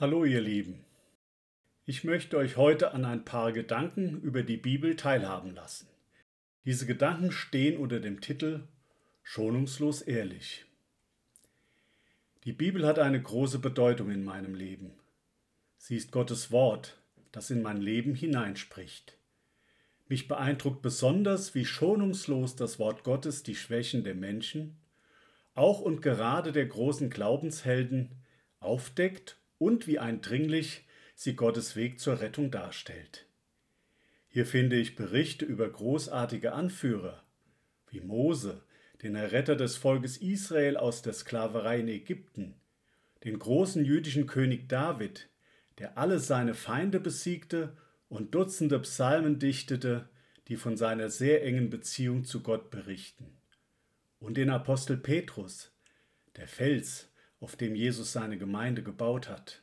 Hallo ihr Lieben. Ich möchte euch heute an ein paar Gedanken über die Bibel teilhaben lassen. Diese Gedanken stehen unter dem Titel Schonungslos ehrlich. Die Bibel hat eine große Bedeutung in meinem Leben. Sie ist Gottes Wort, das in mein Leben hineinspricht. Mich beeindruckt besonders, wie schonungslos das Wort Gottes die Schwächen der Menschen, auch und gerade der großen Glaubenshelden, aufdeckt und wie eindringlich sie Gottes Weg zur Rettung darstellt. Hier finde ich Berichte über großartige Anführer, wie Mose, den Erretter des Volkes Israel aus der Sklaverei in Ägypten, den großen jüdischen König David, der alle seine Feinde besiegte und Dutzende Psalmen dichtete, die von seiner sehr engen Beziehung zu Gott berichten. Und den Apostel Petrus, der Fels, auf dem Jesus seine Gemeinde gebaut hat.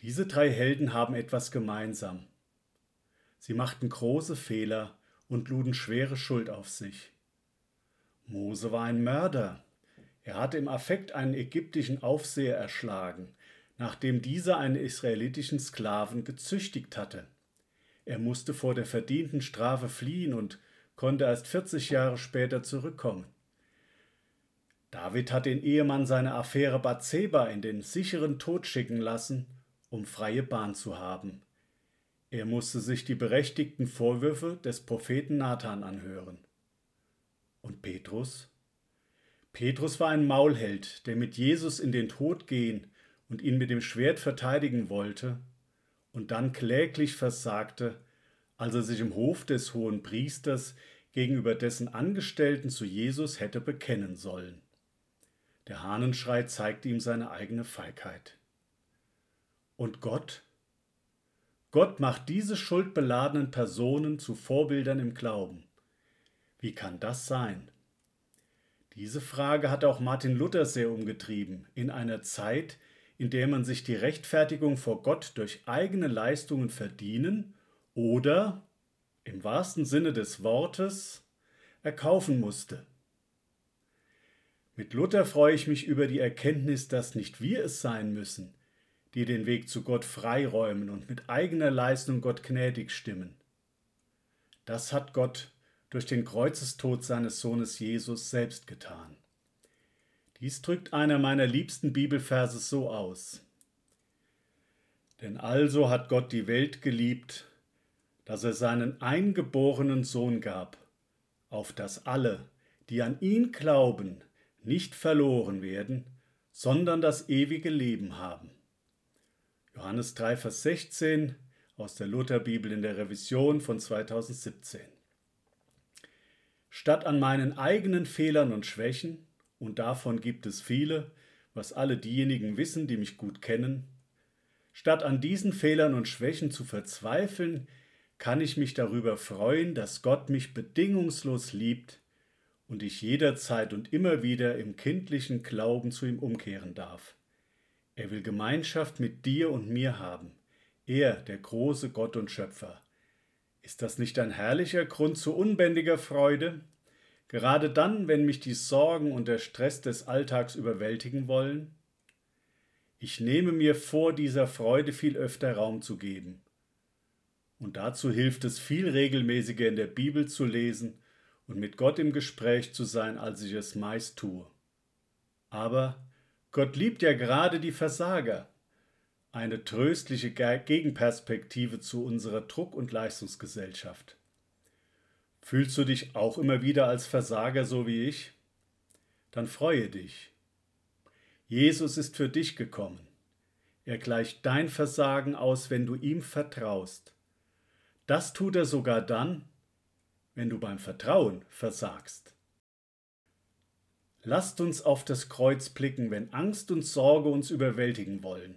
Diese drei Helden haben etwas gemeinsam. Sie machten große Fehler und luden schwere Schuld auf sich. Mose war ein Mörder. Er hatte im Affekt einen ägyptischen Aufseher erschlagen, nachdem dieser einen israelitischen Sklaven gezüchtigt hatte. Er musste vor der verdienten Strafe fliehen und konnte erst 40 Jahre später zurückkommen. David hat den Ehemann seiner Affäre Bathseba in den sicheren Tod schicken lassen, um freie Bahn zu haben. Er musste sich die berechtigten Vorwürfe des Propheten Nathan anhören. Und Petrus? Petrus war ein Maulheld, der mit Jesus in den Tod gehen und ihn mit dem Schwert verteidigen wollte und dann kläglich versagte, als er sich im Hof des hohen Priesters gegenüber dessen Angestellten zu Jesus hätte bekennen sollen. Der Hahnenschrei zeigte ihm seine eigene Feigheit. Und Gott? Gott macht diese schuldbeladenen Personen zu Vorbildern im Glauben. Wie kann das sein? Diese Frage hat auch Martin Luther sehr umgetrieben, in einer Zeit, in der man sich die Rechtfertigung vor Gott durch eigene Leistungen verdienen oder, im wahrsten Sinne des Wortes, erkaufen musste. Mit Luther freue ich mich über die Erkenntnis, dass nicht wir es sein müssen, die den Weg zu Gott freiräumen und mit eigener Leistung Gott gnädig stimmen. Das hat Gott durch den Kreuzestod seines Sohnes Jesus selbst getan. Dies drückt einer meiner liebsten Bibelverse so aus. Denn also hat Gott die Welt geliebt, dass er seinen eingeborenen Sohn gab, auf dass alle, die an ihn glauben, nicht verloren werden, sondern das ewige Leben haben. Johannes 3, Vers 16 aus der Lutherbibel in der Revision von 2017. Statt an meinen eigenen Fehlern und Schwächen, und davon gibt es viele, was alle diejenigen wissen, die mich gut kennen, statt an diesen Fehlern und Schwächen zu verzweifeln, kann ich mich darüber freuen, dass Gott mich bedingungslos liebt und ich jederzeit und immer wieder im kindlichen Glauben zu ihm umkehren darf. Er will Gemeinschaft mit dir und mir haben, er, der große Gott und Schöpfer. Ist das nicht ein herrlicher Grund zu unbändiger Freude? Gerade dann, wenn mich die Sorgen und der Stress des Alltags überwältigen wollen? Ich nehme mir vor, dieser Freude viel öfter Raum zu geben. Und dazu hilft es viel regelmäßiger in der Bibel zu lesen und mit Gott im Gespräch zu sein, als ich es meist tue. Aber Gott liebt ja gerade die Versager. Eine tröstliche Gegenperspektive zu unserer Druck- und Leistungsgesellschaft. Fühlst du dich auch immer wieder als Versager so wie ich? Dann freue dich. Jesus ist für dich gekommen. Er gleicht dein Versagen aus, wenn du ihm vertraust. Das tut er sogar dann, wenn du beim Vertrauen versagst. Lasst uns auf das Kreuz blicken, wenn Angst und Sorge uns überwältigen wollen.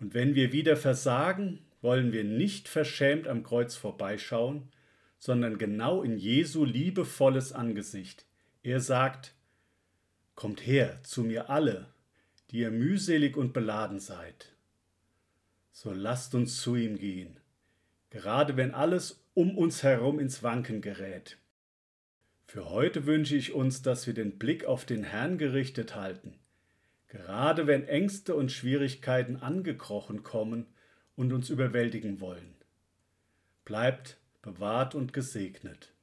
Und wenn wir wieder versagen, wollen wir nicht verschämt am Kreuz vorbeischauen, sondern genau in Jesu liebevolles Angesicht. Er sagt, Kommt her zu mir alle, die ihr mühselig und beladen seid. So lasst uns zu ihm gehen, gerade wenn alles um uns herum ins Wanken gerät. Für heute wünsche ich uns, dass wir den Blick auf den Herrn gerichtet halten, gerade wenn Ängste und Schwierigkeiten angekrochen kommen und uns überwältigen wollen. Bleibt bewahrt und gesegnet.